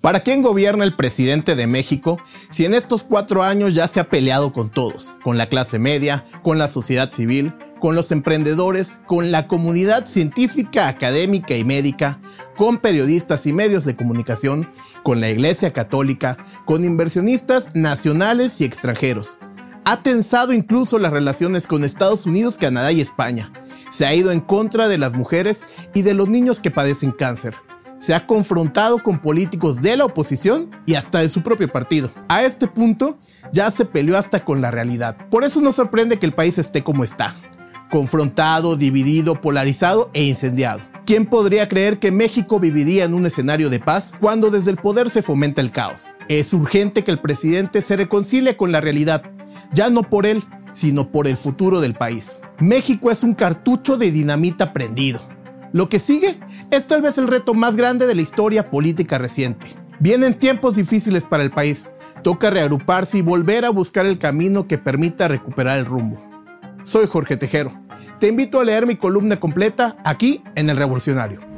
¿Para quién gobierna el presidente de México si en estos cuatro años ya se ha peleado con todos? Con la clase media, con la sociedad civil, con los emprendedores, con la comunidad científica, académica y médica, con periodistas y medios de comunicación, con la Iglesia Católica, con inversionistas nacionales y extranjeros. Ha tensado incluso las relaciones con Estados Unidos, Canadá y España. Se ha ido en contra de las mujeres y de los niños que padecen cáncer se ha confrontado con políticos de la oposición y hasta de su propio partido. A este punto ya se peleó hasta con la realidad. Por eso no sorprende que el país esté como está, confrontado, dividido, polarizado e incendiado. ¿Quién podría creer que México viviría en un escenario de paz cuando desde el poder se fomenta el caos? Es urgente que el presidente se reconcilie con la realidad, ya no por él, sino por el futuro del país. México es un cartucho de dinamita prendido lo que sigue es tal vez el reto más grande de la historia política reciente. Vienen tiempos difíciles para el país. Toca reagruparse y volver a buscar el camino que permita recuperar el rumbo. Soy Jorge Tejero. Te invito a leer mi columna completa aquí en El Revolucionario.